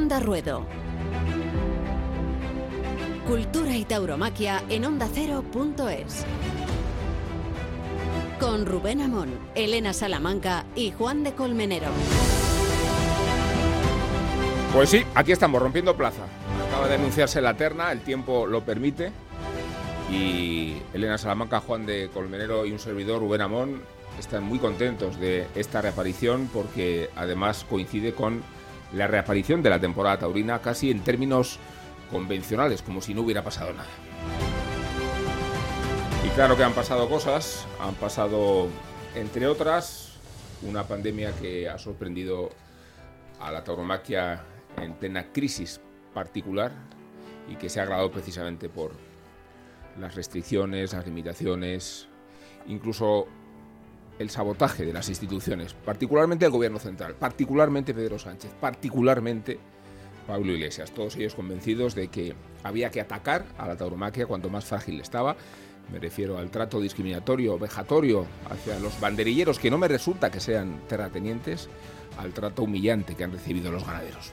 Onda Ruedo. Cultura y tauromaquia en ondacero.es. Con Rubén Amón, Elena Salamanca y Juan de Colmenero. Pues sí, aquí estamos, rompiendo plaza. Acaba de anunciarse la terna, el tiempo lo permite. Y Elena Salamanca, Juan de Colmenero y un servidor, Rubén Amón, están muy contentos de esta reaparición porque además coincide con la reaparición de la temporada taurina casi en términos convencionales, como si no hubiera pasado nada. Y claro que han pasado cosas, han pasado, entre otras, una pandemia que ha sorprendido a la tauromaquia en plena crisis particular y que se ha agravado precisamente por las restricciones, las limitaciones, incluso el sabotaje de las instituciones, particularmente el gobierno central, particularmente Pedro Sánchez, particularmente Pablo Iglesias, todos ellos convencidos de que había que atacar a la tauromaquia cuanto más frágil estaba. Me refiero al trato discriminatorio, vejatorio hacia los banderilleros, que no me resulta que sean terratenientes, al trato humillante que han recibido los ganaderos.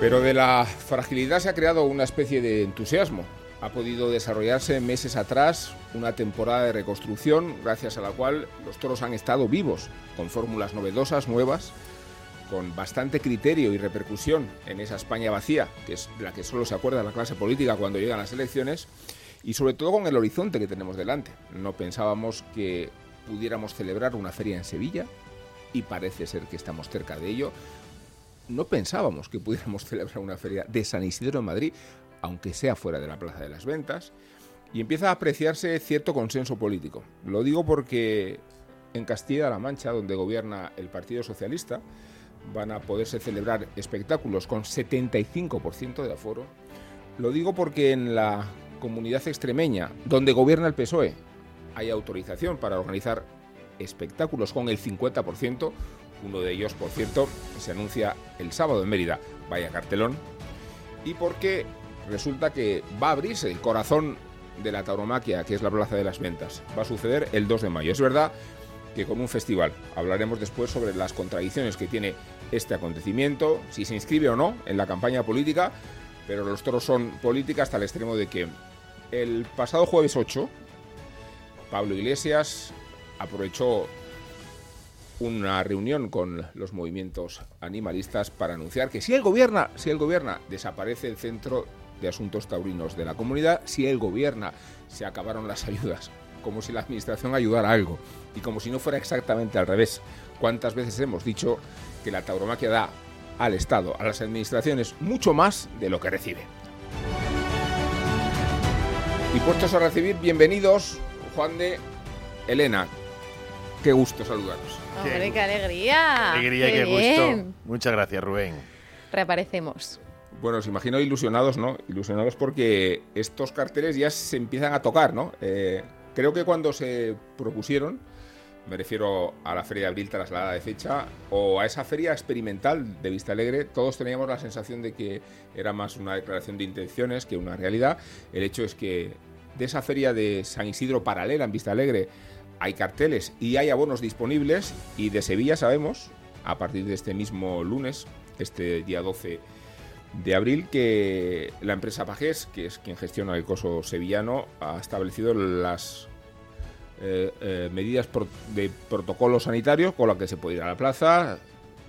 Pero de la fragilidad se ha creado una especie de entusiasmo ha podido desarrollarse meses atrás una temporada de reconstrucción gracias a la cual los toros han estado vivos, con fórmulas novedosas, nuevas, con bastante criterio y repercusión en esa España vacía, que es la que solo se acuerda la clase política cuando llegan las elecciones, y sobre todo con el horizonte que tenemos delante. No pensábamos que pudiéramos celebrar una feria en Sevilla, y parece ser que estamos cerca de ello. No pensábamos que pudiéramos celebrar una feria de San Isidro en Madrid, aunque sea fuera de la Plaza de las Ventas, y empieza a apreciarse cierto consenso político. Lo digo porque en Castilla-La Mancha, donde gobierna el Partido Socialista, van a poderse celebrar espectáculos con 75% de aforo. Lo digo porque en la comunidad extremeña, donde gobierna el PSOE, hay autorización para organizar espectáculos con el 50%. Uno de ellos, por cierto, se anuncia el sábado en Mérida. Vaya cartelón. Y porque resulta que va a abrirse el corazón de la tauromaquia, que es la Plaza de las Ventas. Va a suceder el 2 de mayo. Es verdad que con un festival hablaremos después sobre las contradicciones que tiene este acontecimiento, si se inscribe o no en la campaña política, pero los toros son política hasta el extremo de que el pasado jueves 8, Pablo Iglesias aprovechó una reunión con los movimientos animalistas para anunciar que si él gobierna, si él gobierna, desaparece el centro de Asuntos Taurinos de la comunidad. Si él gobierna, se acabaron las ayudas, como si la administración ayudara algo y como si no fuera exactamente al revés. ¿Cuántas veces hemos dicho que la tauromaquia da al Estado, a las administraciones, mucho más de lo que recibe? Y puestos a recibir, bienvenidos, Juan de Elena. Qué gusto saludaros. Hombre, qué, alegría. alegría y qué gusto. Muchas gracias, Rubén. Reaparecemos. Bueno, os imagino ilusionados, ¿no? Ilusionados porque estos carteles ya se empiezan a tocar, ¿no? Eh, creo que cuando se propusieron, me refiero a la feria de abril trasladada de fecha, o a esa feria experimental de Vista Alegre, todos teníamos la sensación de que era más una declaración de intenciones que una realidad. El hecho es que de esa feria de San Isidro paralela en Vista Alegre hay carteles y hay abonos disponibles, y de Sevilla sabemos, a partir de este mismo lunes, este día 12 de abril que la empresa Pajés, que es quien gestiona el coso sevillano, ha establecido las eh, eh, medidas de protocolo sanitario con las que se puede ir a la plaza,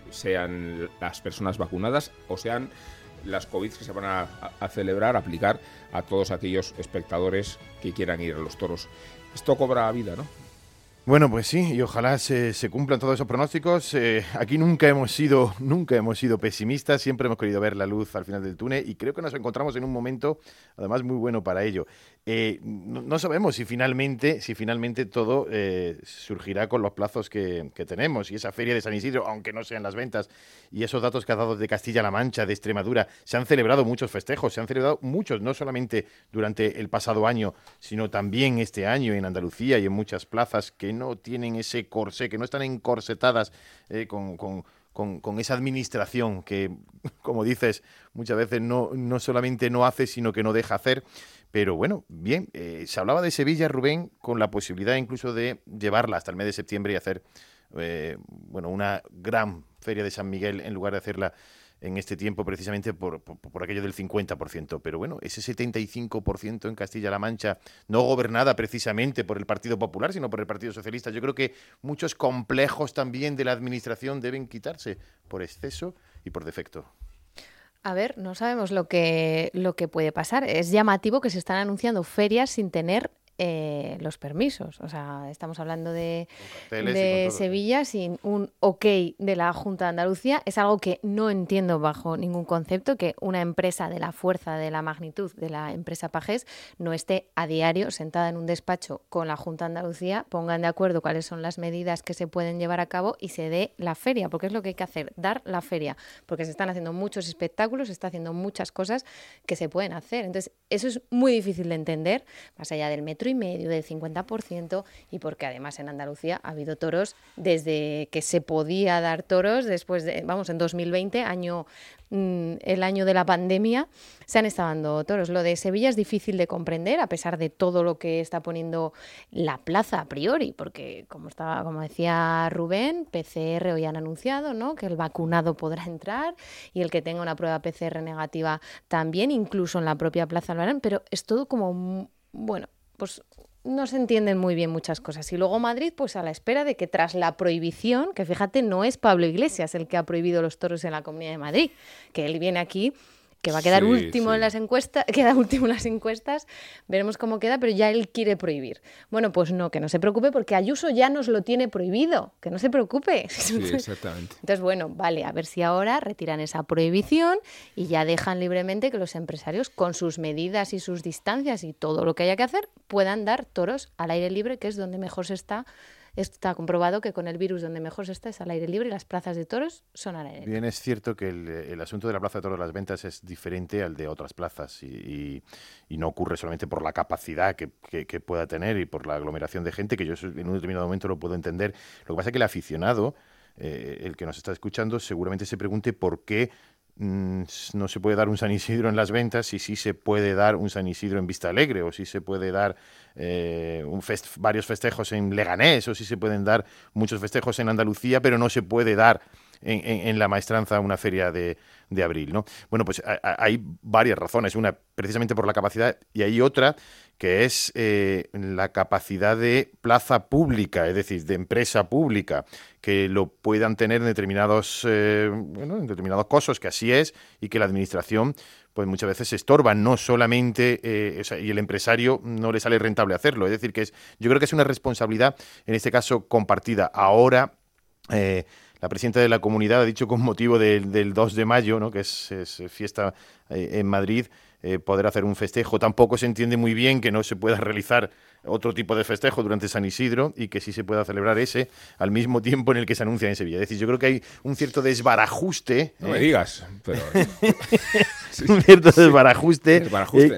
sean las personas vacunadas o sean las COVID que se van a, a celebrar, aplicar a todos aquellos espectadores que quieran ir a los toros. Esto cobra vida, ¿no? Bueno, pues sí, y ojalá se, cumplan todos esos pronósticos. Eh, aquí nunca hemos sido, nunca hemos sido pesimistas, siempre hemos querido ver la luz al final del túnel y creo que nos encontramos en un momento, además, muy bueno para ello. Eh, no, sabemos si finalmente, si finalmente todo eh, surgirá con los plazos que, tenemos y esa feria de San Isidro, aunque no sean las ventas, y esos datos que ha dado de Castilla-La Mancha, de Extremadura, se han celebrado muchos festejos, se han celebrado muchos, no solamente durante el pasado año, sino también este año en Andalucía y en muchas plazas que no tienen ese corsé, que no están encorsetadas eh, con, con, esa administración que, como dices, muchas veces no, no solamente no hace, sino que no deja hacer. Pero bueno, bien, eh, se hablaba de Sevilla, Rubén, con la posibilidad incluso de llevarla hasta el mes de septiembre y hacer eh, bueno, una gran Feria de San Miguel en lugar de hacerla en este tiempo precisamente por, aquello del 50%. Pero bueno, ese 75% en Castilla-La Mancha, no gobernada precisamente por el Partido Popular, sino por el Partido Socialista, yo creo que muchos complejos también de la Administración deben quitarse por exceso y por defecto. A ver, no sabemos lo que, lo que puede pasar. Es llamativo que se están anunciando ferias sin tener eh, los permisos. O sea, estamos hablando de, de Sevilla sin un ok de la Junta de Andalucía. Es algo que no entiendo bajo ningún concepto, que una empresa de la fuerza, de la magnitud de la empresa Pajés no esté a diario sentada en un despacho con la Junta de Andalucía, pongan de acuerdo cuáles son las medidas que se pueden llevar a cabo y se dé la feria, porque es lo que hay que hacer, dar la feria, porque se están haciendo muchos espectáculos, se está haciendo muchas cosas que se pueden hacer. Entonces, eso es muy difícil de entender, más allá del metro y medio, del 50%, y porque además en Andalucía ha habido toros desde que se podía dar toros, después de, vamos, en 2020, año mm, el año de la pandemia, se han estado dando toros. Lo de Sevilla es difícil de comprender, a pesar de todo lo que está poniendo la plaza a priori, porque como estaba, como decía Rubén, PCR hoy han anunciado, ¿no? Que el vacunado podrá entrar y el que tenga una prueba PCR negativa también, incluso en la propia plaza lo harán, pero es todo como bueno, pues no se entienden muy bien muchas cosas. Y luego Madrid, pues a la espera de que tras la prohibición, que fíjate, no es Pablo Iglesias el que ha prohibido los toros en la Comunidad de Madrid, que él viene aquí que va a quedar último en las encuestas, queda último en las encuestas, veremos cómo queda, pero ya él quiere prohibir. Bueno, pues no, que no se preocupe porque Ayuso ya nos lo tiene prohibido, que no se preocupe. Sí, exactamente. Entonces, bueno, vale, a ver si ahora retiran esa prohibición y ya dejan libremente que los empresarios con sus medidas y sus distancias y todo lo que haya que hacer puedan dar toros al aire libre, que es donde mejor se está Está comprobado que con el virus donde mejor se está es al aire libre y las plazas de toros son al aire libre. Bien, es cierto que el, asunto de la plaza de toros de las ventas es diferente al de otras plazas y, no ocurre solamente por la capacidad que, pueda tener y por la aglomeración de gente, que yo en un determinado momento lo puedo entender. Lo que pasa es que el aficionado, eh, el que nos está escuchando, seguramente se pregunte por qué Mm, no se puede dar un San Isidro en las ventas y sí se puede dar un San Isidro en Vista Alegre o sí se puede dar eh, un varios festejos en Leganés o sí se pueden dar muchos festejos en Andalucía, pero no se puede dar en, la maestranza una feria de, abril. ¿no? Bueno, pues hay varias razones. Una, precisamente por la capacidad, y hay otra que es eh, la capacidad de plaza pública, es decir, de empresa pública, que lo puedan tener en determinados, eh, bueno, en determinados cosos, que así es, y que la administración pues muchas veces se estorba, no solamente, eh, y el empresario no le sale rentable hacerlo. Es decir, que es, yo creo que es una responsabilidad, en este caso, compartida. Ahora, la presidenta de la comunidad ha dicho con motivo del, 2 de mayo, ¿no? que es, fiesta eh, en Madrid, eh, poder hacer un festejo. Tampoco se entiende muy bien que no se pueda realizar otro tipo de festejo durante San Isidro y que sí se pueda celebrar ese al mismo tiempo en el que se anuncia en Sevilla. Es decir, yo creo que hay un cierto desbarajuste. No me ¿eh? digas, pero... un cierto desbarajuste,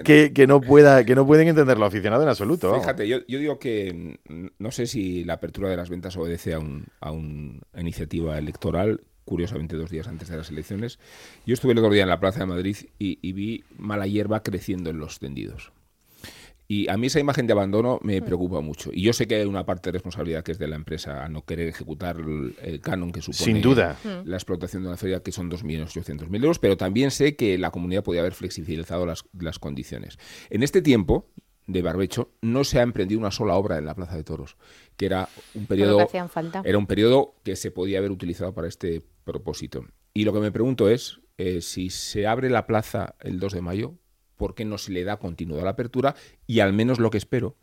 que, que, no pueda, que no pueden entender los aficionados en absoluto. Fíjate, yo, yo, digo que mm, no sé si la apertura de las ventas obedece a, un, a una iniciativa electoral curiosamente dos días antes de las elecciones. Yo estuve el otro día en la Plaza de Madrid y, vi mala hierba creciendo en los tendidos. Y a mí esa imagen de abandono me preocupa mucho. Y yo sé que hay una parte de responsabilidad que es de la empresa a no querer ejecutar el, canon que supone Sin duda. Mm. la explotación de una feria, que son 2.800.000 euros, pero también sé que la comunidad podía haber flexibilizado las, las condiciones. En este tiempo, de Barbecho no se ha emprendido una sola obra en la Plaza de Toros, que era un periodo era un periodo que se podía haber utilizado para este propósito. Y lo que me pregunto es eh, si se abre la plaza el 2 de mayo, ¿por qué no se le da continuidad a la apertura? Y al menos lo que espero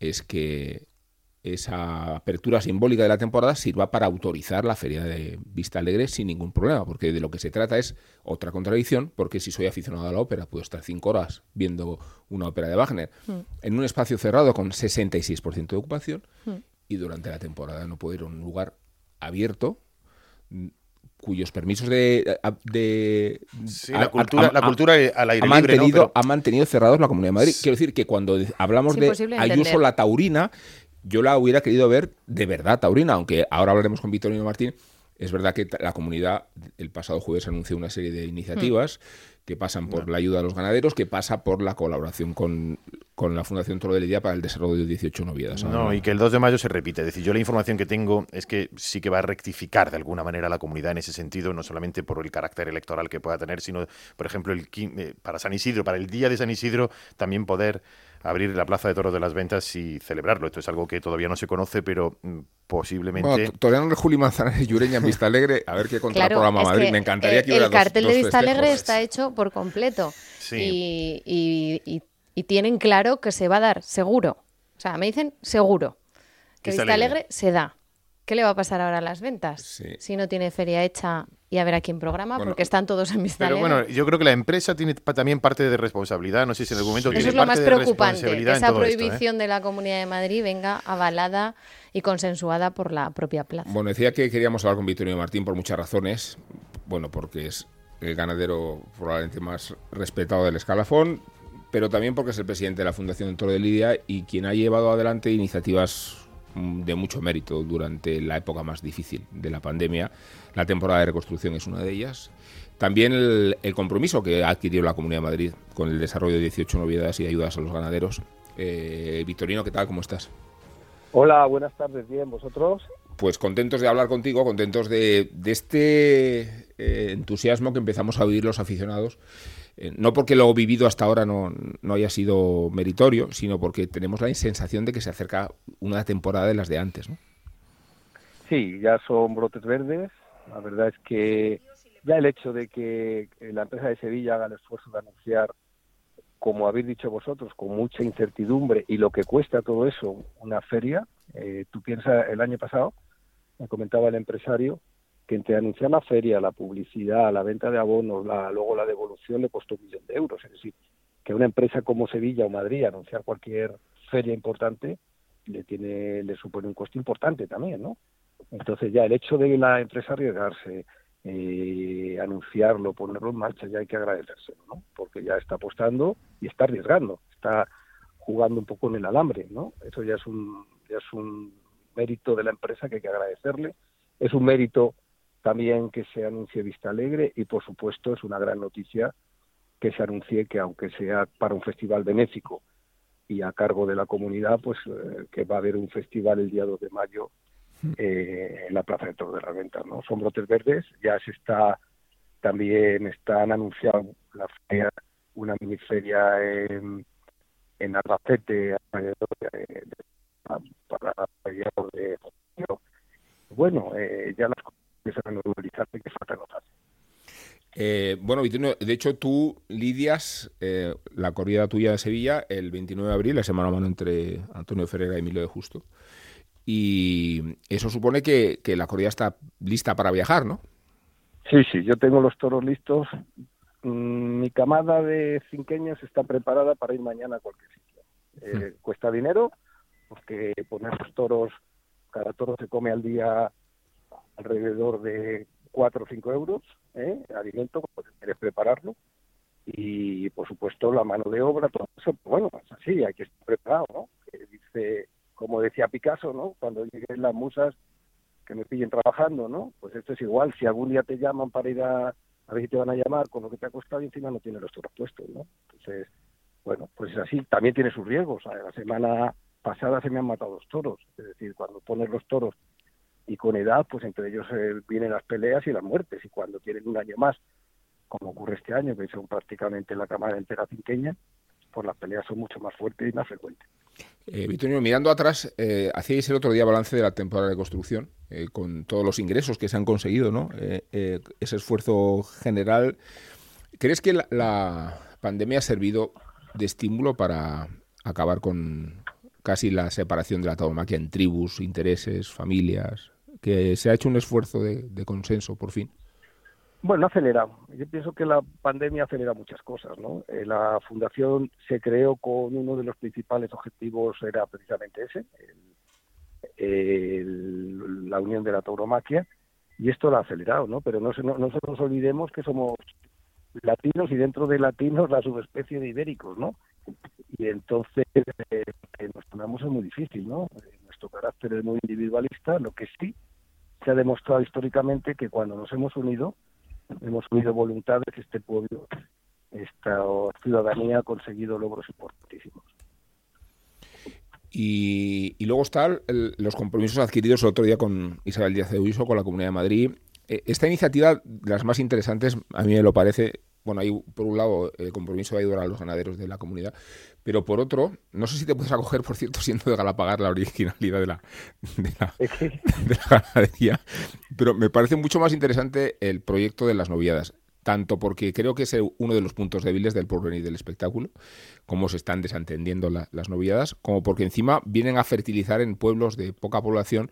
es que esa apertura simbólica de la temporada sirva para autorizar la feria de Vista Alegre sin ningún problema, porque de lo que se trata es otra contradicción, porque si soy aficionado a la ópera puedo estar cinco horas viendo una ópera de Wagner mm. en un espacio cerrado con 66% de ocupación mm. y durante la temporada no puedo ir a un lugar abierto mm, cuyos permisos de, la cultura, la cultura al aire ha mantenido, ha mantenido cerrados la Comunidad de Madrid. Quiero decir que cuando hablamos de Ayuso la Taurina, yo la hubiera querido ver de verdad taurina, aunque ahora hablaremos con Victorino Martín. Es verdad que la comunidad el pasado jueves anunció una serie de iniciativas que pasan por la ayuda a los ganaderos, que pasa por la colaboración con, la Fundación Toro de Lidia para el desarrollo de 18 noviedades. No, y que el 2 de mayo se repite. Es decir, yo la información que tengo es que sí que va a rectificar de alguna manera la comunidad en ese sentido, no solamente por el carácter electoral que pueda tener, sino, por ejemplo, el, eh, para San Isidro, para el día de San Isidro, también poder abrir la Plaza de Toros de las Ventas y celebrarlo. Esto es algo que todavía no se conoce, pero mm, posiblemente... Bueno, todavía no es Juli Manzanares Yureña en Vista Alegre. A ver qué contraprograma programa Madrid. Me encantaría que hubiera El cartel de Vista Alegre está hecho por completo. Sí. Y, tienen claro que se va a dar, seguro. O sea, me dicen seguro. Que Vista, Alegre se da. ¿Qué le va a pasar ahora a las ventas? Si no tiene feria hecha y a ver a quién programa, porque están todos en mis Pero bueno, yo creo que la empresa tiene también parte de responsabilidad. No sé si en el momento Eso es lo más preocupante, que esa ¿eh? prohibición de la Comunidad de Madrid venga avalada y consensuada por la propia plaza. Bueno, decía que queríamos hablar con Victorio Martín por muchas razones. Bueno, porque es el ganadero probablemente más respetado del escalafón, pero también porque es el presidente de la Fundación Toro de Lidia y quien ha llevado adelante iniciativas de mucho mérito durante la época más difícil de la pandemia. La temporada de reconstrucción es una de ellas. También el, compromiso que ha adquirido la Comunidad de Madrid con el desarrollo de 18 novedades y ayudas a los ganaderos. Eh, Victorino, ¿qué tal? ¿Cómo estás? Hola, buenas tardes. Bien, ¿vosotros? Pues contentos de hablar contigo, contentos de, este eh, entusiasmo que empezamos a vivir los aficionados eh, no porque lo vivido hasta ahora no, haya sido meritorio, sino porque tenemos la sensación de que se acerca una temporada de las de antes, ¿no? Sí, ya son brotes verdes. La verdad es que ya el hecho de que la empresa de Sevilla haga el esfuerzo de anunciar, como habéis dicho vosotros, con mucha incertidumbre y lo que cuesta todo eso, una feria, eh, tú piensas el año pasado, me comentaba el empresario, que entre anunciar la feria, la publicidad, la venta de abonos, la, luego la devolución le costó un millón de euros. Es decir, que una empresa como Sevilla o Madrid anunciar cualquier feria importante le tiene le supone un coste importante también, ¿no? Entonces ya el hecho de la empresa arriesgarse, eh, anunciarlo, ponerlo en marcha, ya hay que agradecérselo, ¿no? Porque ya está apostando y está arriesgando, está jugando un poco en el alambre, ¿no? Eso ya es un ya es un mérito de la empresa que hay que agradecerle, es un mérito también que se anuncie Vista Alegre y por supuesto es una gran noticia que se anuncie que aunque sea para un festival benéfico y a cargo de la comunidad, pues eh, que va a haber un festival el día 2 de mayo eh, en la Plaza de Toros de la Venta, ¿no? Son brotes verdes, ya se está, también están anunciando la feria, una miniferia en, en Albacete para mediados de bueno, eh, ya las eh, bueno, de hecho tú lidias eh, la corrida tuya de Sevilla el 29 de abril, la semana mano entre Antonio Ferreira y Emilio de Justo. Y eso supone que, la corrida está lista para viajar, ¿no? Sí, sí, yo tengo los toros listos. Mm, mi camada de cinqueños está preparada para ir mañana a cualquier sitio. Eh, hmm. Cuesta dinero, porque poner los toros, cada toro se come al día alrededor de 4 o 5 euros, ¿eh? alimento, pues, quieres prepararlo. Y, por supuesto, la mano de obra, todo eso, pues, bueno, es así, hay que estar preparado, ¿no? dice, como decía Picasso, ¿no? Cuando lleguen las musas, que me pillen trabajando, ¿no? Pues esto es igual, si algún día te llaman para ir a, a ver si te van a llamar con lo que te ha costado y encima no tienes los toros puestos, ¿no? Entonces, bueno, pues es así, también tiene sus riesgos. La semana pasada se me han matado dos toros, es decir, cuando pones los toros y con edad, pues entre ellos eh, vienen las peleas y las muertes. Y cuando tienen un año más, como ocurre este año, que son prácticamente la cámara entera cinqueña, pues las peleas son mucho más fuertes y más frecuentes. Eh, mirando atrás, eh, hacíais el otro día balance de la temporada de construcción, eh, con todos los ingresos que se han conseguido, ¿no? ese esfuerzo general. ¿Crees que la, la, pandemia ha servido de estímulo para acabar con casi la separación de la tauromaquia en tribus, intereses, familias? Que se ha hecho un esfuerzo de, consenso por fin. Bueno, ha acelerado. Yo pienso que la pandemia acelera muchas cosas, ¿no? Eh, la fundación se creó con uno de los principales objetivos era precisamente ese, la unión de la tauromaquia, y esto lo ha acelerado, ¿no? Pero no, no, no nos olvidemos que somos latinos y dentro de latinos la subespecie de ibéricos, ¿no? Y entonces eh, nos ponemos es muy difícil, ¿no? Eh, nuestro carácter es muy individualista, lo que sí se ha demostrado históricamente que cuando nos hemos unido, hemos unido voluntades, este pueblo esta ciudadanía ha conseguido logros importantísimos. Y, luego están los compromisos adquiridos el otro día con Isabel Díaz de Uiso, con la Comunidad de Madrid. Eh, esta iniciativa, las más interesantes, a mí me lo parece, bueno, hay por un lado el compromiso de ayudar a los ganaderos de la comunidad, pero por otro, no sé si te puedes acoger, por cierto, siendo de Galapagar la originalidad de la, de la, de la ganadería, pero me parece mucho más interesante el proyecto de las noviadas tanto porque creo que es uno de los puntos débiles del porvenir del espectáculo, cómo se están desentendiendo las noviadas, como porque encima vienen a fertilizar en pueblos de poca población,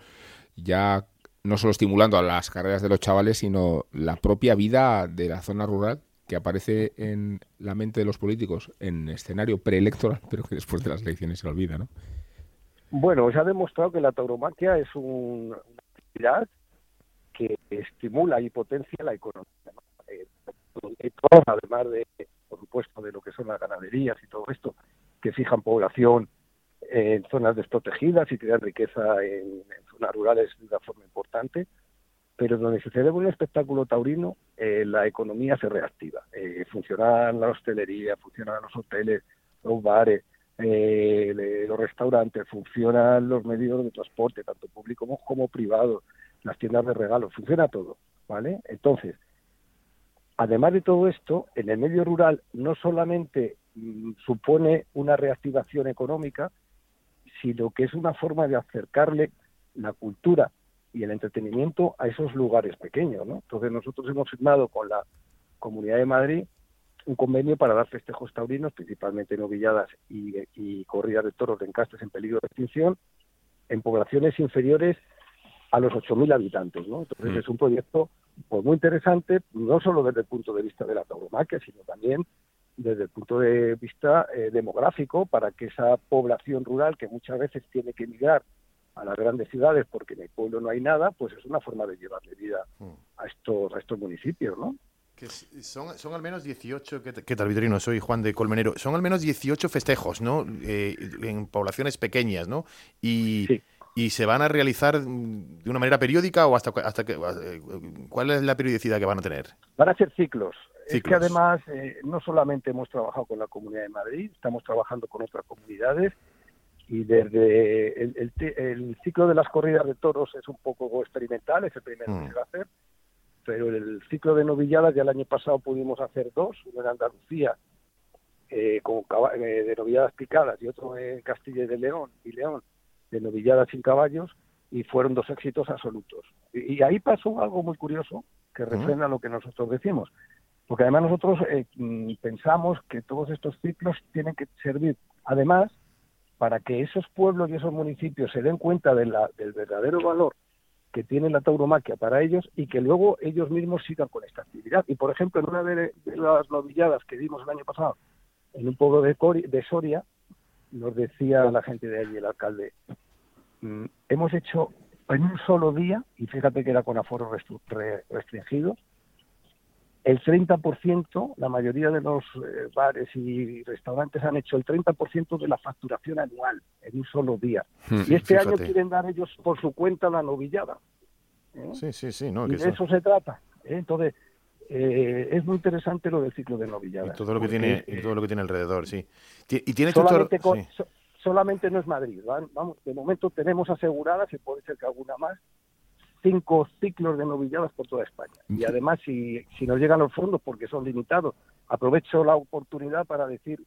ya no solo estimulando a las carreras de los chavales, sino la propia vida de la zona rural que aparece en la mente de los políticos en escenario preelectoral, pero que después de las elecciones se olvida, ¿no? Bueno, se ha demostrado que la tauromaquia es una actividad que estimula y potencia la economía. ¿no? además de, por supuesto, de lo que son las ganaderías y todo esto, que fijan población en zonas desprotegidas y crean riqueza en, zonas rurales de una forma importante, pero donde se celebra un espectáculo taurino, eh, la economía se reactiva. Eh, funcionan la hostelería, funcionan los hoteles, los bares, eh, los restaurantes, funcionan los medios de transporte, tanto públicos como, como privados, las tiendas de regalos, funciona todo, ¿vale? Entonces, Además de todo esto, en el medio rural no solamente mm, supone una reactivación económica, sino que es una forma de acercarle la cultura y el entretenimiento a esos lugares pequeños. ¿no? Entonces nosotros hemos firmado con la Comunidad de Madrid un convenio para dar festejos taurinos, principalmente novilladas y, y corridas de toros de encastes en peligro de extinción, en poblaciones inferiores a los 8.000 habitantes. ¿no? Entonces mm. es un proyecto pues muy interesante, no solo desde el punto de vista de la tauromaquia, sino también desde el punto de vista eh, demográfico, para que esa población rural que muchas veces tiene que emigrar a las grandes ciudades porque en el pueblo no hay nada, pues es una forma de llevarle vida mm. a estos, a estos municipios, ¿no? Que son, son al menos 18, ¿qué, tal, Vitorino? Soy Juan de Colmenero. Son al menos 18 festejos, ¿no? Eh, en poblaciones pequeñas, ¿no? Y, sí y se van a realizar de una manera periódica o hasta hasta que eh, cuál es la periodicidad que van a tener van a ser ciclos, es que además eh, no solamente hemos trabajado con la Comunidad de Madrid estamos trabajando con otras comunidades y desde el, el, ciclo de las corridas de toros es un poco experimental es el primero que mm. se va a hacer pero el ciclo de novilladas ya el año pasado pudimos hacer dos uno en Andalucía eh, con eh, de novilladas picadas y otro en Castilla y de León y León de novilladas sin caballos y fueron dos éxitos absolutos. Y, ahí pasó algo muy curioso que refrenda lo que nosotros decimos. Porque además nosotros eh, mm, pensamos que todos estos ciclos tienen que servir, además, para que esos pueblos y esos municipios se den cuenta de la, del verdadero valor que tiene la tauromaquia para ellos y que luego ellos mismos sigan con esta actividad. Y por ejemplo, en una de, las novilladas que dimos el año pasado en un pueblo de, de Soria, nos decía la gente de allí, el alcalde, Mm, hemos hecho en un solo día, y fíjate que era con aforo restringido, el 30%, la mayoría de los eh, bares y restaurantes han hecho el 30% de la facturación anual en un solo día. Hmm, y este año quieren dar ellos por su cuenta la novillada. ¿eh? Sí, sí, sí. No, y de eso se trata. ¿eh? Entonces, es muy interesante lo del ciclo de novillada. Y todo lo que tiene, todo lo que tiene alrededor, sí. Y tiene solamente, solamente no es Madrid. Vamos, de momento tenemos aseguradas, y puede ser que alguna más, cinco ciclos de novilladas por toda España. Y además, si, si nos llegan los fondos, porque son limitados, aprovecho la oportunidad para decir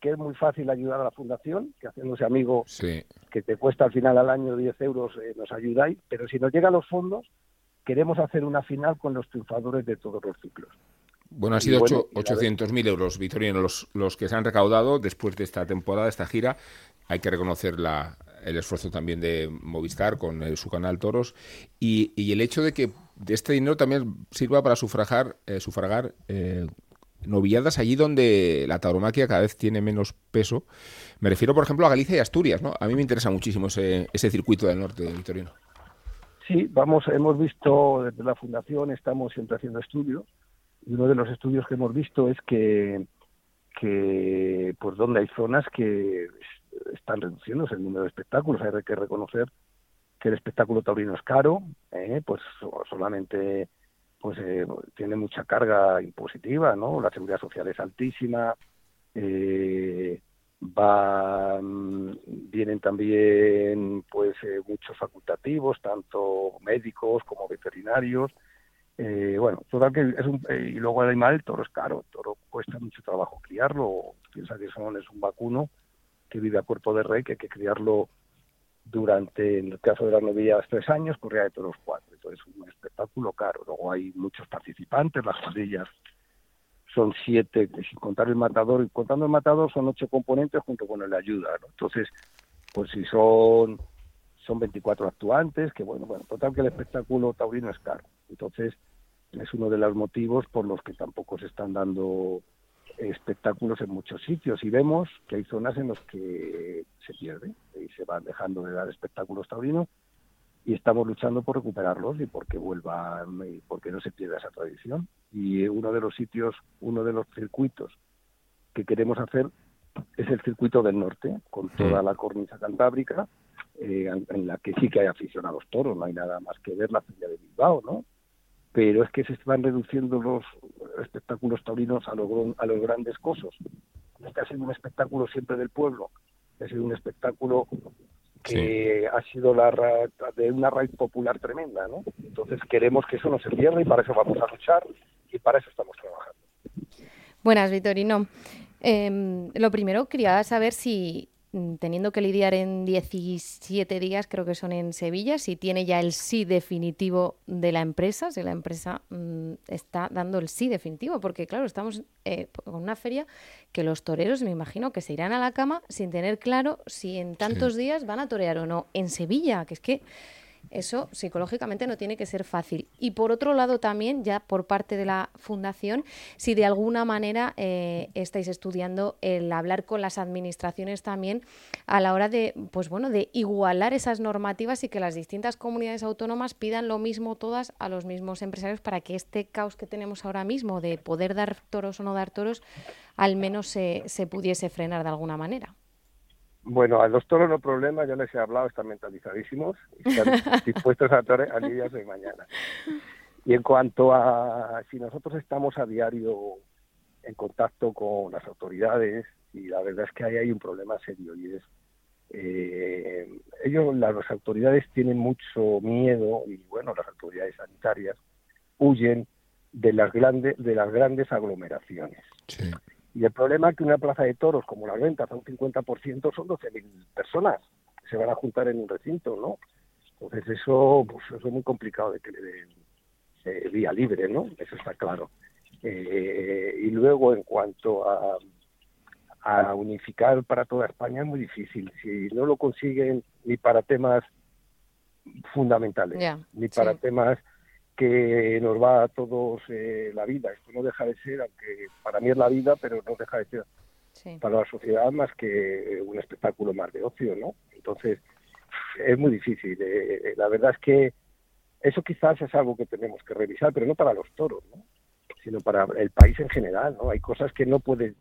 que es muy fácil ayudar a la fundación, que haciéndose amigo que te cuesta al final al año 10 euros, eh, nos ayudáis, pero si nos llegan los fondos, queremos hacer una final con los triunfadores de todos los ciclos. Bueno, han sido 800.000 euros, Vitorino, los, los que se han recaudado después de esta temporada, esta gira. Hay que reconocer la, el esfuerzo también de Movistar con eh, su canal Toros y, y, el hecho de que este dinero también sirva para sufragar, eh, sufragar eh, novilladas allí donde la tauromaquia cada vez tiene menos peso. Me refiero, por ejemplo, a Galicia y Asturias, ¿no? A mí me interesa muchísimo ese, ese circuito del norte, Vitorino. Sí, vamos, hemos visto desde la Fundación, estamos siempre haciendo estudios y uno de los estudios que hemos visto es que, que pues donde hay zonas que están reduciéndose el número de espectáculos, hay que reconocer que el espectáculo taurino es caro, ¿eh? pues solamente pues eh, tiene mucha carga impositiva, ¿no? La seguridad social es altísima, eh, van, vienen también pues eh, muchos facultativos, tanto médicos como veterinarios. Eh, bueno, total que es un, y luego el animal, el toro es caro, el toro cuesta mucho trabajo criarlo, piensa que son, es un vacuno que vive a cuerpo de rey, que hay que criarlo durante, en el caso de las novillas, tres años, corría de todos cuatro. Entonces es un espectáculo caro. Luego hay muchos participantes, las cuadrillas son siete, sin contar el matador, y contando el matador son ocho componentes junto con el ayuda. Entonces, pues si son son 24 actuantes, que bueno, bueno, total que el espectáculo taurino es caro. Entonces, es uno de los motivos por los que tampoco se están dando espectáculos en muchos sitios y vemos que hay zonas en las que se pierden y se van dejando de dar espectáculos taurinos y estamos luchando por recuperarlos y porque vuelvan y porque no se pierda esa tradición. Y uno de los sitios, uno de los circuitos que queremos hacer es el circuito del norte, con toda la cornisa cantábrica, eh, en la que sí que hay aficionados toros, no hay nada más que ver la feria de Bilbao, ¿no? Pero es que se van reduciendo los espectáculos taurinos a, a los grandes cosos. Este ha sido un espectáculo siempre del pueblo, ha sido un espectáculo que ha sido la de una raíz popular tremenda, ¿no? Entonces queremos que eso no se pierda y para eso vamos a luchar y para eso estamos trabajando. Buenas, Vitorino. Em, lo primero quería saber si teniendo que lidiar en 17 días, creo que son en Sevilla, si tiene ya el sí definitivo de la empresa, si la empresa mm, está dando el sí definitivo, porque claro, estamos eh, con una feria que los toreros me imagino que se irán a la cama sin tener claro si en tantos días van a torear o no en Sevilla, que es que eso psicológicamente no tiene que ser fácil. Y por otro lado también, ya por parte de la Fundación, si de alguna manera eh, estáis estudiando el hablar con las administraciones también a la hora de, pues bueno, de igualar esas normativas y que las distintas comunidades autónomas pidan lo mismo todas a los mismos empresarios para que este caos que tenemos ahora mismo de poder dar toros o no dar toros, al menos se pudiese frenar de alguna manera. Bueno, a los toros no problema, ya les he hablado, están mentalizadísimos y están dispuestos a, a lidiar de mañana. Y en cuanto a si nosotros estamos a diario en contacto con las autoridades, y la verdad es que ahí hay un problema serio y es eh, ellos, las, las, autoridades tienen mucho miedo y bueno, las autoridades sanitarias huyen de las grandes de las grandes aglomeraciones. Sí. Y el problema es que una plaza de toros, como las ventas a un 50%, son 12.000 personas que se van a juntar en un recinto, ¿no? Entonces eso, pues, eso es muy complicado de que le den eh, vía libre, ¿no? Eso está claro. Eh, y luego, en cuanto a, a unificar para toda España, es muy difícil. Si no lo consiguen ni para temas fundamentales, ni para temas que nos va a todos eh, la vida. Esto no deja de ser, aunque para mí es la vida, pero no deja de ser para la sociedad más que un espectáculo más de ocio, ¿no? Entonces, es muy difícil. Eh, la verdad es que eso quizás es algo que tenemos que revisar, pero no para los toros, ¿no? sino para el país en general, ¿no? Hay cosas que no pueden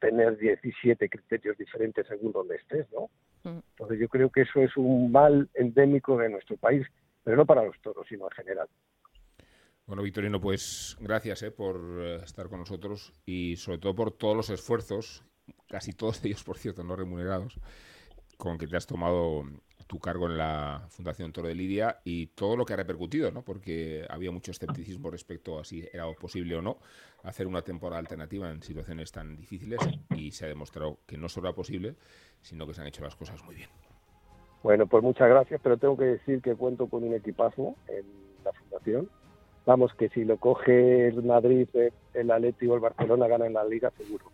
tener 17 criterios diferentes según donde estés, ¿no? Mm. Entonces yo creo que eso es un mal endémico de nuestro país, pero no para los toros, sino en general. Bueno, Victorino, pues gracias eh, por eh, estar con nosotros y sobre todo por todos los esfuerzos, casi todos ellos, por cierto, no remunerados, con que te has tomado tu cargo en la Fundación Toro de Lidia y todo lo que ha repercutido, ¿no? Porque había mucho escepticismo respecto a si era posible o no hacer una temporada alternativa en situaciones tan difíciles y se ha demostrado que no solo era posible, sino que se han hecho las cosas muy bien. Bueno, pues muchas gracias, pero tengo que decir que cuento con un equipazo en la Fundación vamos, que si lo coge el Madrid, el Atleti o el Barcelona ganan la Liga, seguro.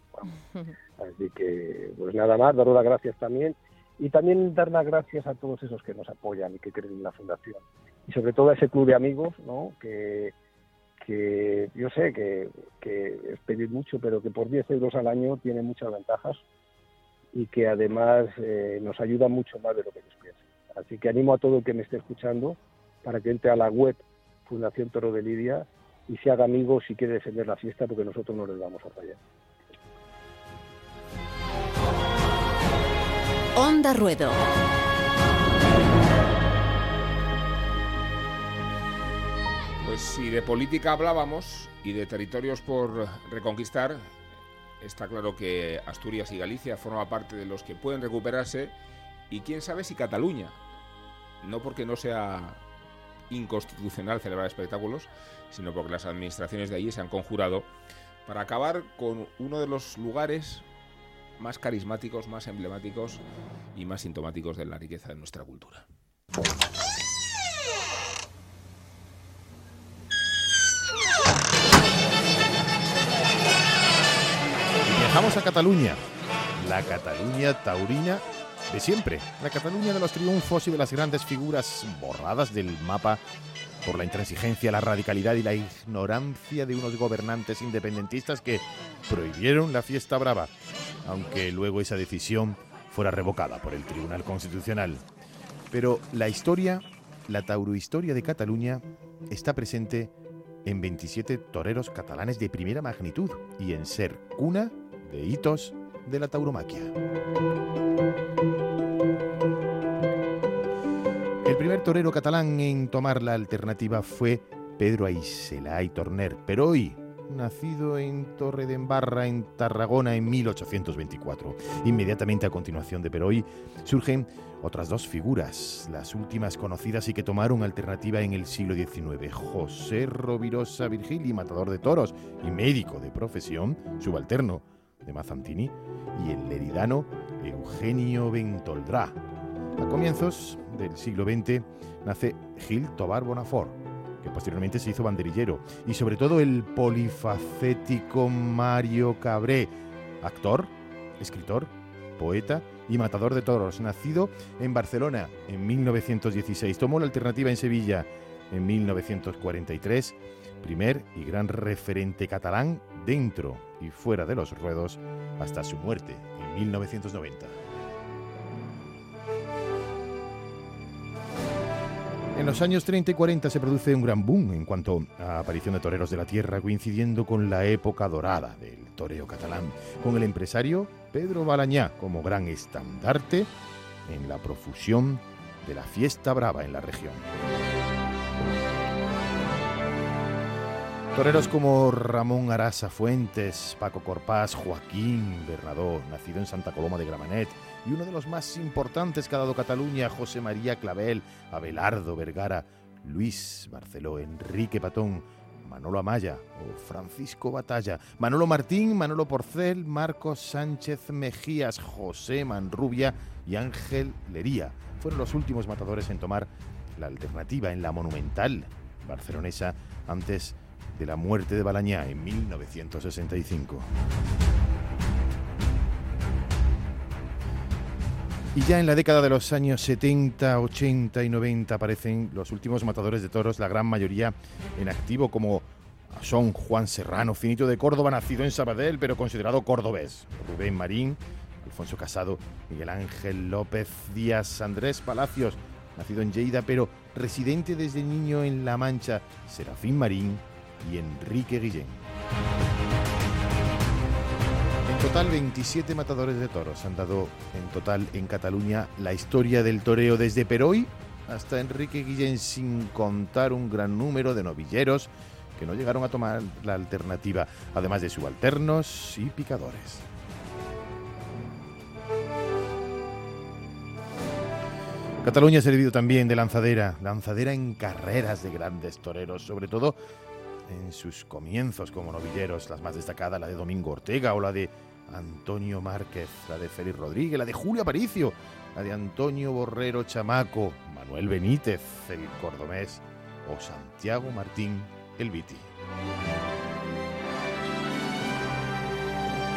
Así que, pues nada más, dar las gracias también. Y también dar las gracias a todos esos que nos apoyan y que creen en la Fundación. Y sobre todo a ese club de amigos, ¿no? Que, que yo sé que, que es pedir mucho, pero que por 10 euros al año tiene muchas ventajas y que además eh, nos ayuda mucho más de lo que ellos piensan. Así que animo a todo el que me esté escuchando para que entre a la web Fundación Toro de Lidia y se haga amigo si quiere defender la fiesta porque nosotros no les vamos a fallar. Onda Ruedo. Pues si de política hablábamos y de territorios por reconquistar, está claro que Asturias y Galicia forman parte de los que pueden recuperarse y quién sabe si Cataluña, no porque no sea inconstitucional celebrar espectáculos, sino porque las administraciones de allí se han conjurado para acabar con uno de los lugares más carismáticos, más emblemáticos y más sintomáticos de la riqueza de nuestra cultura. Viajamos a Cataluña, la Cataluña taurina de siempre, la Cataluña de los triunfos y de las grandes figuras borradas del mapa por la intransigencia, la radicalidad y la ignorancia de unos gobernantes independentistas que prohibieron la fiesta brava, aunque luego esa decisión fuera revocada por el Tribunal Constitucional. Pero la historia, la taurohistoria de Cataluña, está presente en 27 toreros catalanes de primera magnitud y en ser cuna de hitos de la tauromaquia. El primer torero catalán en tomar la alternativa fue Pedro Aiselay Torner, pero hoy nacido en Torre de Embarra, en Tarragona, en 1824. Inmediatamente a continuación de Peroy surgen otras dos figuras, las últimas conocidas y que tomaron alternativa en el siglo XIX. José Rovirosa Virgili, matador de toros y médico de profesión, subalterno de Mazantini, y el leridano Eugenio Bentoldrá, a comienzos del siglo XX nace Gil Tobar Bonafort, que posteriormente se hizo banderillero, y sobre todo el polifacético Mario Cabré, actor, escritor, poeta y matador de toros, nacido en Barcelona en 1916. Tomó la alternativa en Sevilla en 1943, primer y gran referente catalán dentro y fuera de los ruedos hasta su muerte en 1990. En los años 30 y 40 se produce un gran boom en cuanto a aparición de toreros de la tierra, coincidiendo con la época dorada del toreo catalán, con el empresario Pedro Balañá como gran estandarte en la profusión de la fiesta brava en la región. Toreros como Ramón Arasa Fuentes, Paco Corpás, Joaquín Bernadó, nacido en Santa Coloma de Gramanet, y uno de los más importantes que ha dado Cataluña, José María Clavel, Abelardo Vergara, Luis Barceló, Enrique Patón, Manolo Amaya o Francisco Batalla, Manolo Martín, Manolo Porcel, Marcos Sánchez Mejías, José Manrubia y Ángel Lería. Fueron los últimos matadores en tomar la alternativa en la monumental barcelonesa antes de la muerte de Balañá en 1965. Y ya en la década de los años 70, 80 y 90 aparecen los últimos matadores de toros, la gran mayoría en activo, como son Juan Serrano, finito de Córdoba, nacido en Sabadell, pero considerado cordobés, Rubén Marín, Alfonso Casado, Miguel Ángel López Díaz, Andrés Palacios, nacido en Lleida, pero residente desde niño en La Mancha, Serafín Marín, y Enrique Guillén. Total, 27 matadores de toros han dado en total en Cataluña la historia del toreo desde Peroy hasta Enrique Guillén, sin contar un gran número de novilleros que no llegaron a tomar la alternativa, además de subalternos y picadores. Cataluña ha servido también de lanzadera, lanzadera en carreras de grandes toreros, sobre todo en sus comienzos como novilleros, las más destacadas, la de Domingo Ortega o la de Antonio Márquez, la de Félix Rodríguez, la de Julio Aparicio, la de Antonio Borrero Chamaco, Manuel Benítez, el cordobés, o Santiago Martín, el Viti.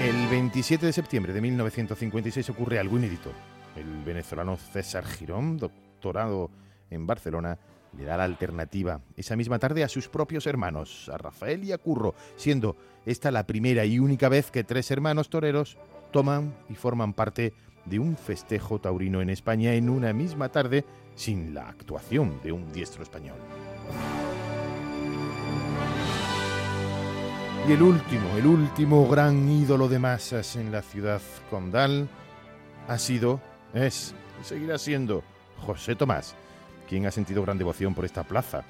El 27 de septiembre de 1956 ocurre algo inédito. El venezolano César Girón, doctorado en Barcelona, le da la alternativa esa misma tarde a sus propios hermanos, a Rafael y a Curro, siendo esta la primera y única vez que tres hermanos toreros toman y forman parte de un festejo taurino en España en una misma tarde sin la actuación de un diestro español. Y el último, el último gran ídolo de masas en la ciudad condal ha sido, es y seguirá siendo José Tomás quien ha sentido gran devoción por esta plaza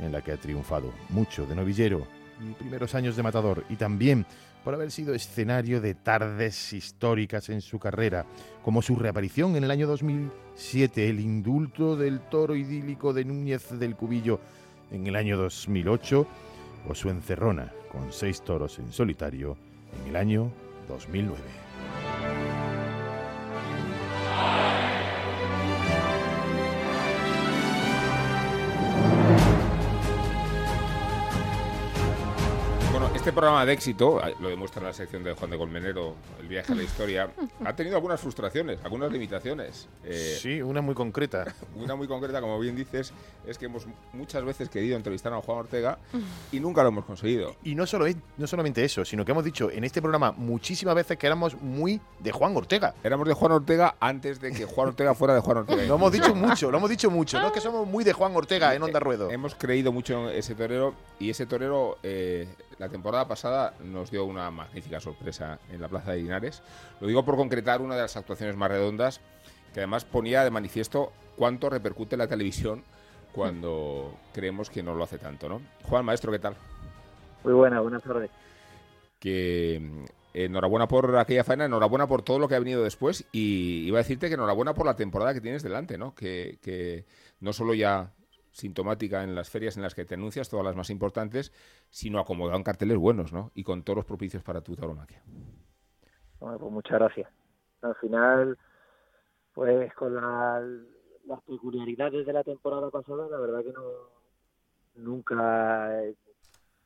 en la que ha triunfado mucho de novillero y primeros años de matador y también por haber sido escenario de tardes históricas en su carrera, como su reaparición en el año 2007, el indulto del toro idílico de Núñez del Cubillo en el año 2008, o su encerrona con seis toros en solitario en el año 2009. Este programa de éxito, lo demuestra la sección de Juan de Colmenero, el viaje a la historia, ha tenido algunas frustraciones, algunas limitaciones. Eh, sí, una muy concreta. Una muy concreta, como bien dices, es que hemos muchas veces querido entrevistar a Juan Ortega y nunca lo hemos conseguido. Y no, solo, no solamente eso, sino que hemos dicho en este programa muchísimas veces que éramos muy de Juan Ortega. Éramos de Juan Ortega antes de que Juan Ortega fuera de Juan Ortega. Lo hemos dicho mucho, lo hemos dicho mucho. No es que somos muy de Juan Ortega en Onda Ruedo. Hemos creído mucho en ese torero y ese torero eh, la temporada pasada nos dio una magnífica sorpresa en la Plaza de Linares. Lo digo por concretar una de las actuaciones más redondas, que además ponía de manifiesto cuánto repercute la televisión cuando creemos que no lo hace tanto, ¿no? Juan, maestro, ¿qué tal? Muy buena, buenas tardes. Que mm, enhorabuena por aquella faena, enhorabuena por todo lo que ha venido después y iba a decirte que enhorabuena por la temporada que tienes delante, ¿no? Que, que no solo ya sintomática en las ferias en las que te anuncias, todas las más importantes, sino acomodado en carteles buenos, ¿no? Y con todos los propicios para tu tauromaquia. Bueno, pues muchas gracias. Al final, pues con las peculiaridades de la temporada pasada, la verdad que no nunca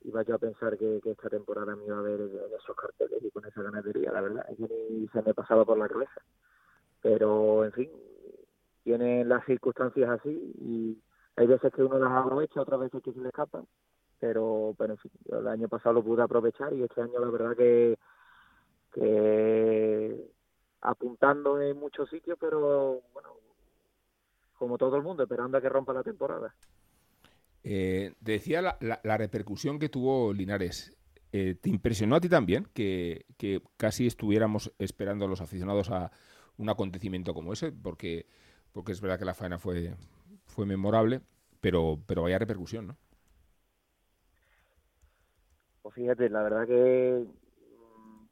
iba yo a pensar que, esta temporada me iba a ver esos carteles y con esa ganadería, la verdad, es ni se me pasaba por la cabeza. Pero, en fin, tienen las circunstancias así y hay veces que uno las aprovecha, otras veces que se le escapan, pero, pero en fin, el año pasado lo pude aprovechar y este año la verdad que, que apuntando en muchos sitios, pero bueno, como todo el mundo, esperando a que rompa la temporada. Eh, decía la, la, repercusión que tuvo Linares. Eh, ¿Te impresionó a ti también que, que, casi estuviéramos esperando a los aficionados a un acontecimiento como ese? Porque, porque es verdad que la faena fue, fue memorable, pero, pero vaya repercusión, ¿no? Pues fíjate, la verdad que mm,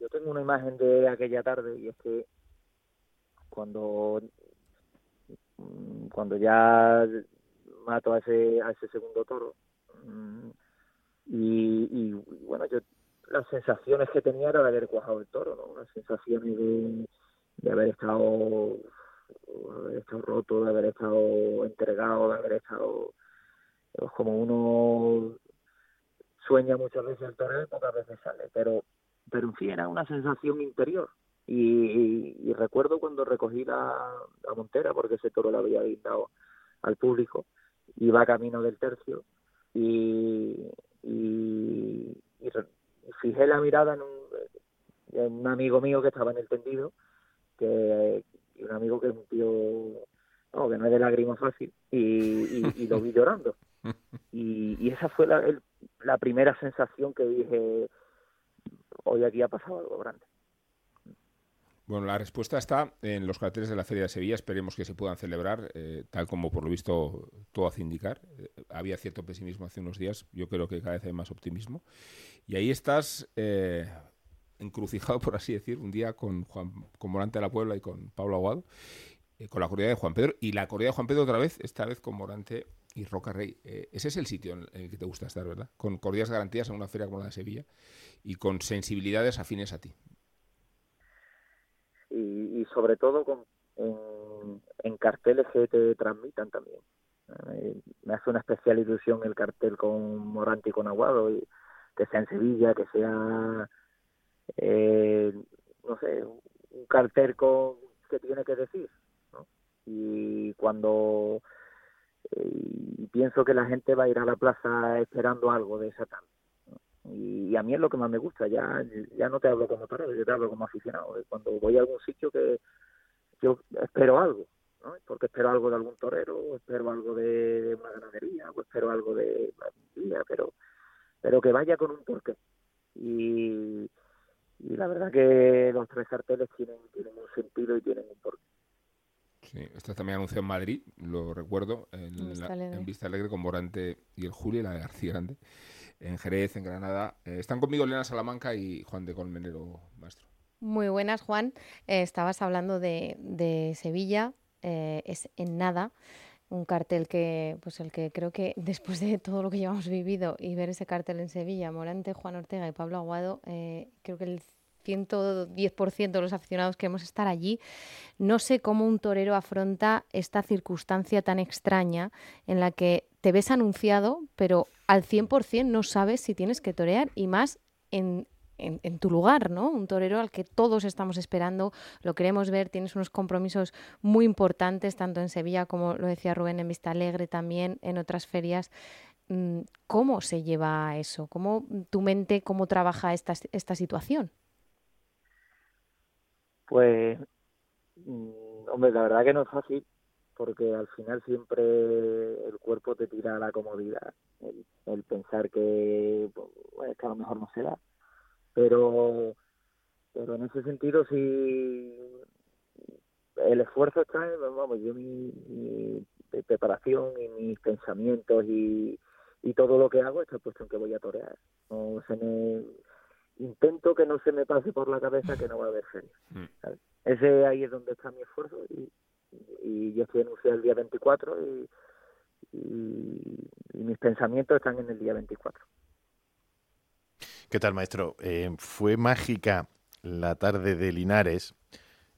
yo tengo una imagen de aquella tarde y es que cuando mm, cuando ya mato a ese a ese segundo toro mm, y, y, bueno yo las sensaciones que tenía era de haber cuajado el toro no las sensaciones de, de haber estado de haber estado roto, de haber estado entregado, de haber estado como uno sueña muchas veces el torero y pocas veces sale, pero pero en fin era una sensación interior. Y, recuerdo cuando recogí la, montera porque ese toro lo había dado al público iba camino del tercio y, y, fijé la mirada en un, en un amigo mío que estaba en el tendido que, y un amigo que es un tío no, que no es de lágrimas fácil y, lo vi llorando y, esa fue la, la primera sensación que dije hoy aquí ha pasado algo grande bueno, la respuesta está en los carteles de la Feria de Sevilla. Esperemos que se puedan celebrar, eh, tal como por lo visto todo hace indicar. Eh, había cierto pesimismo hace unos días, yo creo que cada vez hay más optimismo. Y ahí estás eh, encrucijado, por así decir, un día con, Juan, con Morante de la Puebla y con Pablo Aguado, eh, con la corrida de Juan Pedro, y la corrida de Juan Pedro otra vez, esta vez con Morante y Roca Rey. Eh, ese es el sitio en el que te gusta estar, ¿verdad? Con corridas garantías en una feria como la de Sevilla y con sensibilidades afines a ti. Y, sobre todo con, en, carteles que te transmitan también. Eh, me hace una especial ilusión el cartel con Morante y con Aguado, y que sea en Sevilla, que sea eh, no sé, un cartel con, que tiene que decir. Y cuando eh, pienso que la gente va a ir a la plaza esperando algo de esa tarde. Y, a mí es lo que más me gusta, ya ya no te hablo como torero, yo te hablo como aficionado. Cuando voy a algún sitio que yo espero algo, porque espero algo de algún torero, o espero algo de, una ganadería, o espero algo de una pero, pero que vaya con un porqué. Y, y la verdad que los tres carteles tienen, tienen un sentido y tienen un porqué. Sí, esta también anunció en Madrid, lo recuerdo, en, Vista, Alegre. con Morante y el Julio, la de García Grande, en Jerez, en Granada. Eh, están conmigo Elena Salamanca y Juan de Colmenero, maestro. Muy buenas, Juan. Eh, estabas hablando de, Sevilla, eh, es en nada un cartel que, pues el que creo que después de todo lo que llevamos vivido y ver ese cartel en Sevilla, Morante, Juan Ortega y Pablo Aguado, eh, creo que el 110% de los aficionados queremos estar allí. No sé cómo un torero afronta esta circunstancia tan extraña en la que te ves anunciado, pero al 100% no sabes si tienes que torear y más en, tu lugar, ¿no? Un torero al que todos estamos esperando, lo queremos ver, tienes unos compromisos muy importantes, tanto en Sevilla como lo decía Rubén en Vista Alegre, también en otras ferias. Mm, ¿Cómo se lleva eso? ¿Cómo tu mente, cómo trabaja esta situación? Pues, mm, hombre, la verdad que no es fácil, porque al final siempre el cuerpo te tira a la comodidad, el, pensar que, pues, que a lo mejor no se da. Pero pero en ese sentido sí el esfuerzo está vamos yo mi, preparación y mis pensamientos y, y todo lo que hago está puesto en que voy a torear. No se me intento que no se me pase por la cabeza que no va a haber feria mm. ese ahí es donde está mi esfuerzo y, y yo estoy anunciado el día 24 y, y, y mis pensamientos están en el día 24 ¿Qué tal, maestro? Eh, fue mágica la tarde de Linares,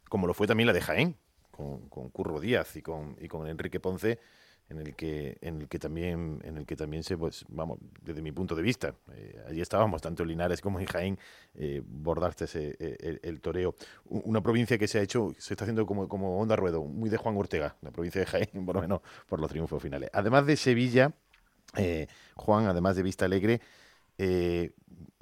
como lo fue también la de Jaén, con, Curro Díaz y con, y con Enrique Ponce, en el que en el que también en el que también se pues vamos desde mi punto de vista eh, allí estábamos tanto en Linares como en Jaén eh, bordaste ese, eh, el, toreo. Una provincia que se ha hecho se está haciendo como como onda ruedo muy de Juan Ortega la provincia de Jaén por lo menos por los triunfos finales. Además de Sevilla Juan además de Vista Alegre eh,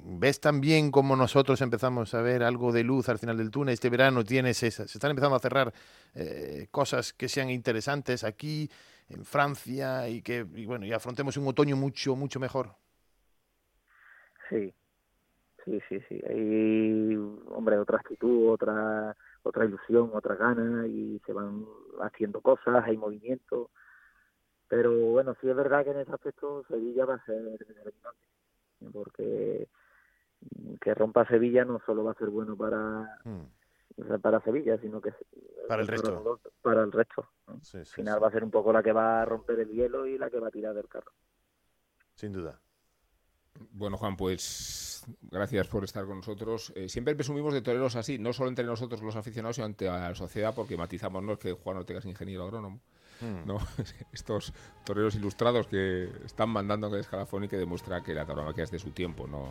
¿Ves también como nosotros empezamos a ver algo de luz al final del túnel? Este verano tienes se están empezando a cerrar eh, cosas que sean interesantes aquí, en Francia, y que bueno, y afrontemos un otoño mucho, mucho mejor. Sí, sí, sí, sí. Hay, hombre, otra actitud, otra, otra ilusión, otra gana, y se van haciendo cosas, hay movimiento. Pero bueno, sí es verdad que en ese aspecto Sevilla va a ser determinante porque que rompa Sevilla no solo va a ser bueno para hmm. para Sevilla, sino que para el resto. Para el resto. Al final va a ser un poco la que va a romper el hielo y la que va a tirar del carro. Sin duda. Bueno, Juan, pues gracias por estar con nosotros. Eh, siempre presumimos de toreros así, no solo entre nosotros los aficionados, sino ante la sociedad, porque matizamos ¿no? que Juan Ortega es ingeniero agrónomo. Hmm. ¿no? Estos toreros ilustrados que están mandando en el escalafón y que demuestra que la tauromaquia es de su tiempo, no,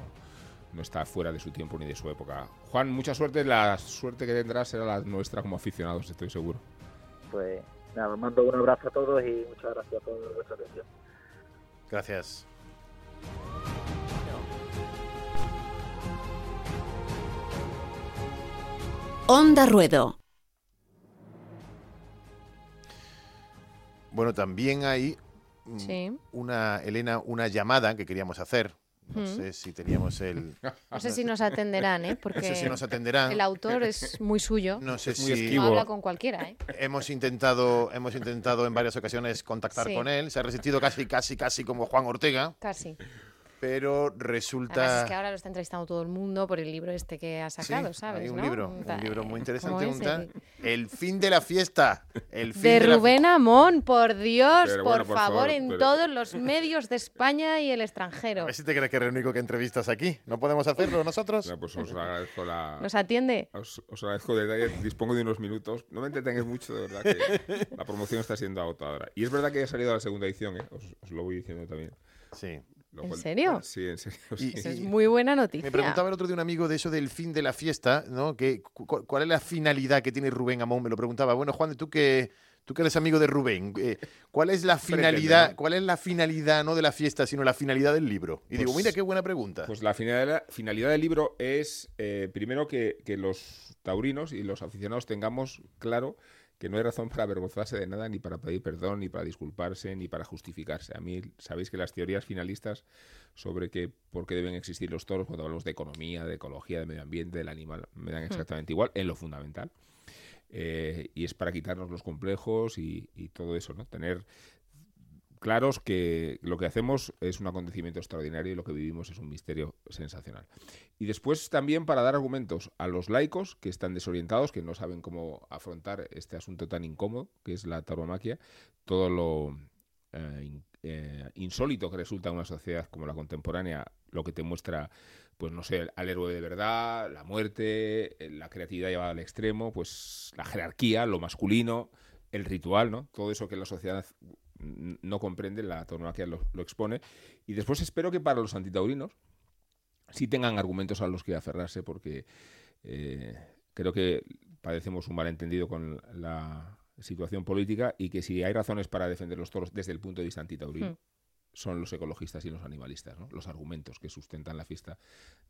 no está fuera de su tiempo ni de su época. Juan, mucha suerte, la suerte que tendrás será la nuestra como aficionados, estoy seguro. Pues nada, os mando un abrazo a todos y muchas gracias por vuestra atención. Gracias. Onda Ruedo. Bueno, también hay una, Elena, una llamada que queríamos hacer. No sé si teníamos el. No sé si nos atenderán, ¿eh? Porque no sé si nos atenderán. El autor es muy suyo. No sé si. No habla con cualquiera, ¿eh? Hemos intentado, hemos intentado en varias ocasiones contactar con él. Se ha resistido casi, casi, casi como Juan Ortega. Casi pero resulta... es que ahora lo está entrevistando todo el mundo por el libro este que ha sacado, ¿sabes? Hay un libro, un libro muy interesante, El fin de la fiesta. El de, Rubén Amón, por Dios, por, favor, en todos los medios de España y el extranjero. A ver si te crees que eres el único que entrevistas aquí. ¿No podemos hacerlo nosotros? pues os agradezco la... ¿Nos atiende? Os, agradezco de dispongo de unos minutos. No me entretengáis mucho, de verdad, que la promoción está siendo agotadora. Y es verdad que ha salido la segunda edición, ¿eh? os lo voy diciendo también. Sí. ¿En serio? Sí, en serio. es muy buena noticia. Me preguntaba el otro de un amigo de eso del fin de la fiesta, ¿no? Que, ¿Cuál es la finalidad que tiene Rubén Amón? Me lo preguntaba. Bueno, Juan, tú que tú que eres amigo de Rubén, eh, ¿cuál es la finalidad, cuál es la finalidad no de la fiesta, sino la finalidad del libro? Y digo, pues mira qué buena pregunta. Pues la finalidad, finalidad del libro es eh, primero que, que los taurinos y los aficionados tengamos claro que no hay razón para avergonzarse de nada, ni para pedir perdón, ni para disculparse, ni para justificarse. A mí sabéis que las teorías finalistas sobre que por qué deben existir los toros cuando hablamos de economía, de ecología, de medio ambiente, del animal, me dan hmm. exactamente igual en lo fundamental. eh, y es para quitarnos los complejos y, y todo eso, ¿no? Tener claros que lo que hacemos es un acontecimiento extraordinario y lo que vivimos es un misterio sensacional. Y después también para dar argumentos a los laicos que están desorientados, que no saben cómo afrontar este asunto tan incómodo, que es la tauromaquia, todo lo eh, eh, insólito que resulta en una sociedad como la contemporánea, lo que te muestra, pues no sé, al héroe de verdad, la muerte, la creatividad llevada al extremo, pues la jerarquía, lo masculino, el ritual, ¿no? Todo eso que la sociedad no comprende, la tauromaquia lo, lo expone. Y después espero que para los antitaurinos sí tengan argumentos a los que aferrarse, porque eh, creo que padecemos un malentendido con la situación política y que si hay razones para defender los toros desde el punto de vista antitaurino, hmm. son los ecologistas y los animalistas, los argumentos que sustentan la fiesta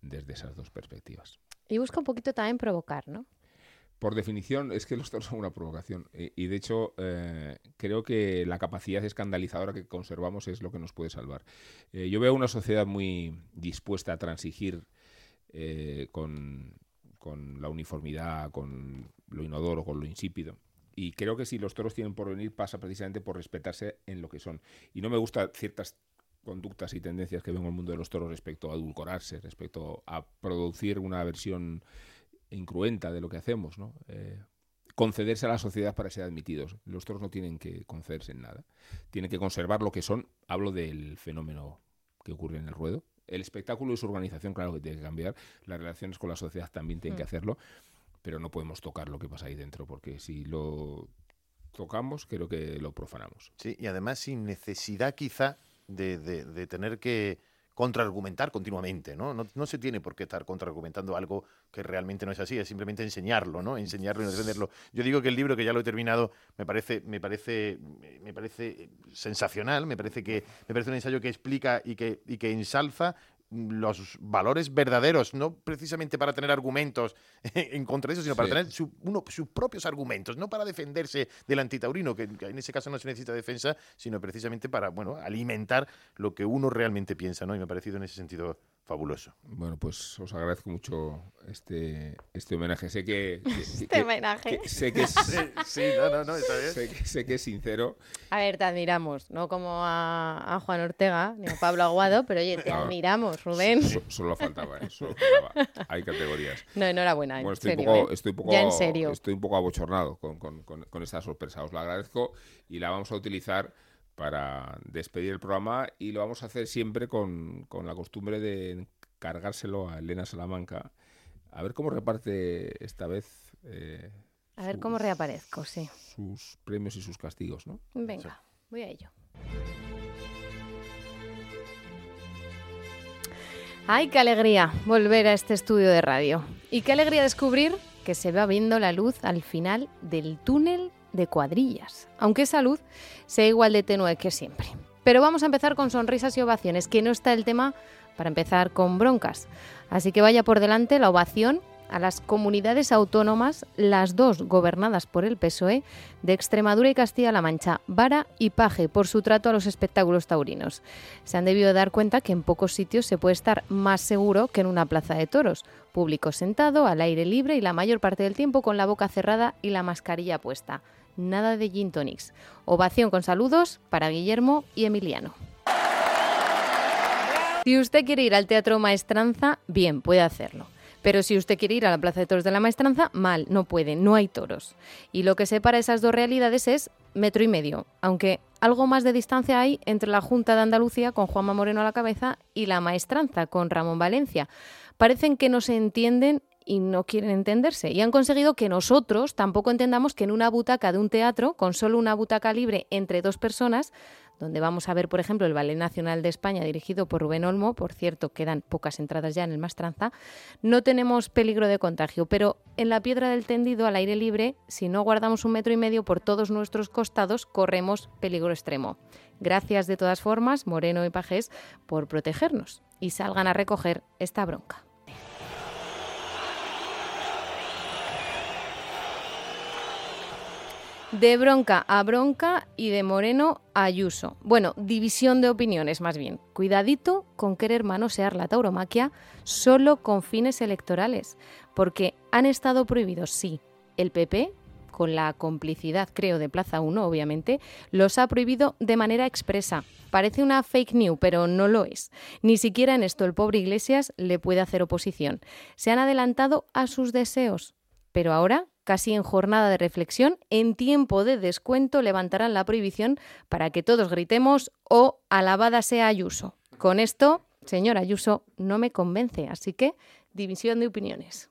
desde esas dos perspectivas. Y busca un poquito también provocar, ¿no? Por definición, es que los toros son una provocación. Y, de hecho, eh, creo que la capacidad escandalizadora que conservamos es lo que nos puede salvar. Eh, yo veo una sociedad muy dispuesta a transigir eh, con, la uniformidad, con lo inodoro, con lo insípido. Y creo que si los toros tienen por venir, pasa precisamente por respetarse en lo que son. Y no me gustan ciertas conductas y tendencias que veo en el mundo de los toros respecto a adulcorarse, respecto a producir una versión incruenta de lo que hacemos, ¿no? Eh, concederse a la sociedad para ser admitidos. Los toros no tienen que concederse en nada. Tienen que conservar lo que son. Hablo del fenómeno que ocurre en el ruedo. El espectáculo y su organización, claro que tiene que cambiar. Las relaciones con la sociedad también tienen que mm. hacerlo. Pero no podemos tocar lo que pasa ahí dentro, porque si lo tocamos, creo que lo profanamos. Sí, y además sin necesidad quizá de tener que contraargumentar continuamente, ¿no? ¿no? se tiene por qué estar contraargumentando algo que realmente no es así, es simplemente enseñarlo, ¿no? Enseñarlo y defenderlo. Yo digo que el libro, que ya lo he terminado, me parece, me parece, me parece sensacional, me parece que me parece un ensayo que explica y que, y que ensalza los valores verdaderos, no precisamente para tener argumentos en contra de eso, sino para tener uno, sus propios argumentos, no para defenderse del antitaurino, que, en ese caso no se necesita defensa, sino precisamente para bueno, alimentar lo que uno realmente piensa, ¿no? Y me ha parecido en ese sentido fabuloso. Bueno, pues os agradezco mucho este, este homenaje. Sé que... este homenaje. sé que es, sí, no, no, no, está bien. Sé, que es sincero. A ver, te admiramos, no como a, Juan Ortega ni a Pablo Aguado, pero oye, te admiramos, Rubén. solo faltaba, ¿eh? Solo Hay categorías. No, enhorabuena, bueno, estoy, un poco, ¿eh? estoy, un poco, ya en serio. estoy un poco abochornado con, con, con, con esta sorpresa. Os la agradezco y la vamos a utilizar para despedir el programa y lo vamos a hacer siempre con, la costumbre de cargárselo a Elena Salamanca. A ver cómo reparte esta vez. Eh, a ver cómo reaparezco, sí. Sus premios y sus castigos, ¿no? Venga, voy a ello. ¡Ay, qué alegría volver a este estudio de radio! Y qué alegría descubrir que se va viendo la luz al final del túnel de cuadrillas, aunque esa luz sea igual de tenue que siempre. Pero vamos a empezar con sonrisas y ovaciones, que no está el tema para empezar con broncas. Así que vaya por delante la ovación a las comunidades autónomas, las dos gobernadas por el PSOE, de Extremadura y Castilla-La Mancha, Vara y Paje, por su trato a los espectáculos taurinos. Se han debido dar cuenta que en pocos sitios se puede estar más seguro que en una plaza de toros, público sentado, al aire libre y la mayor parte del tiempo con la boca cerrada y la mascarilla puesta nada de gin tonics. Ovación con saludos para Guillermo y Emiliano. Si usted quiere ir al Teatro Maestranza, bien, puede hacerlo. Pero si usted quiere ir a la Plaza de Toros de la Maestranza, mal, no puede, no hay toros. Y lo que separa esas dos realidades es metro y medio, aunque algo más de distancia hay entre la Junta de Andalucía con Juanma Moreno a la cabeza y la Maestranza con Ramón Valencia. Parecen que no se entienden y no quieren entenderse. Y han conseguido que nosotros tampoco entendamos que en una butaca de un teatro, con solo una butaca libre entre dos personas, donde vamos a ver, por ejemplo, el Ballet Nacional de España dirigido por Rubén Olmo, por cierto, quedan pocas entradas ya en el Mastranza, no tenemos peligro de contagio, pero en la piedra del tendido al aire libre, si no guardamos un metro y medio por todos nuestros costados, corremos peligro extremo. Gracias de todas formas, Moreno y Pajés, por protegernos y salgan a recoger esta bronca. De bronca a bronca y de Moreno a Ayuso. Bueno, división de opiniones más bien. Cuidadito con querer manosear la tauromaquia solo con fines electorales, porque han estado prohibidos, sí, el PP, con la complicidad, creo, de Plaza 1, obviamente, los ha prohibido de manera expresa. Parece una fake news, pero no lo es. Ni siquiera en esto el pobre Iglesias le puede hacer oposición. Se han adelantado a sus deseos. Pero ahora, casi en jornada de reflexión, en tiempo de descuento levantarán la prohibición para que todos gritemos o alabada sea Ayuso. Con esto, señor Ayuso, no me convence, así que división de opiniones.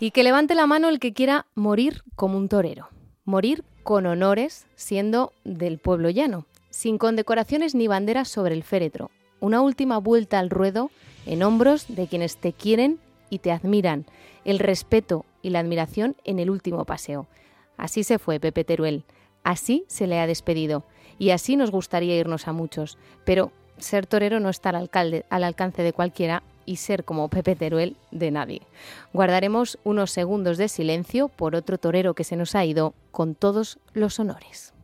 Y que levante la mano el que quiera morir como un torero, morir con honores siendo del pueblo llano, sin condecoraciones ni banderas sobre el féretro, una última vuelta al ruedo en hombros de quienes te quieren y te admiran, el respeto y la admiración en el último paseo. Así se fue Pepe Teruel, así se le ha despedido y así nos gustaría irnos a muchos, pero ser torero no está al, alcalde, al alcance de cualquiera y ser como Pepe Teruel de nadie. Guardaremos unos segundos de silencio por otro torero que se nos ha ido con todos los honores.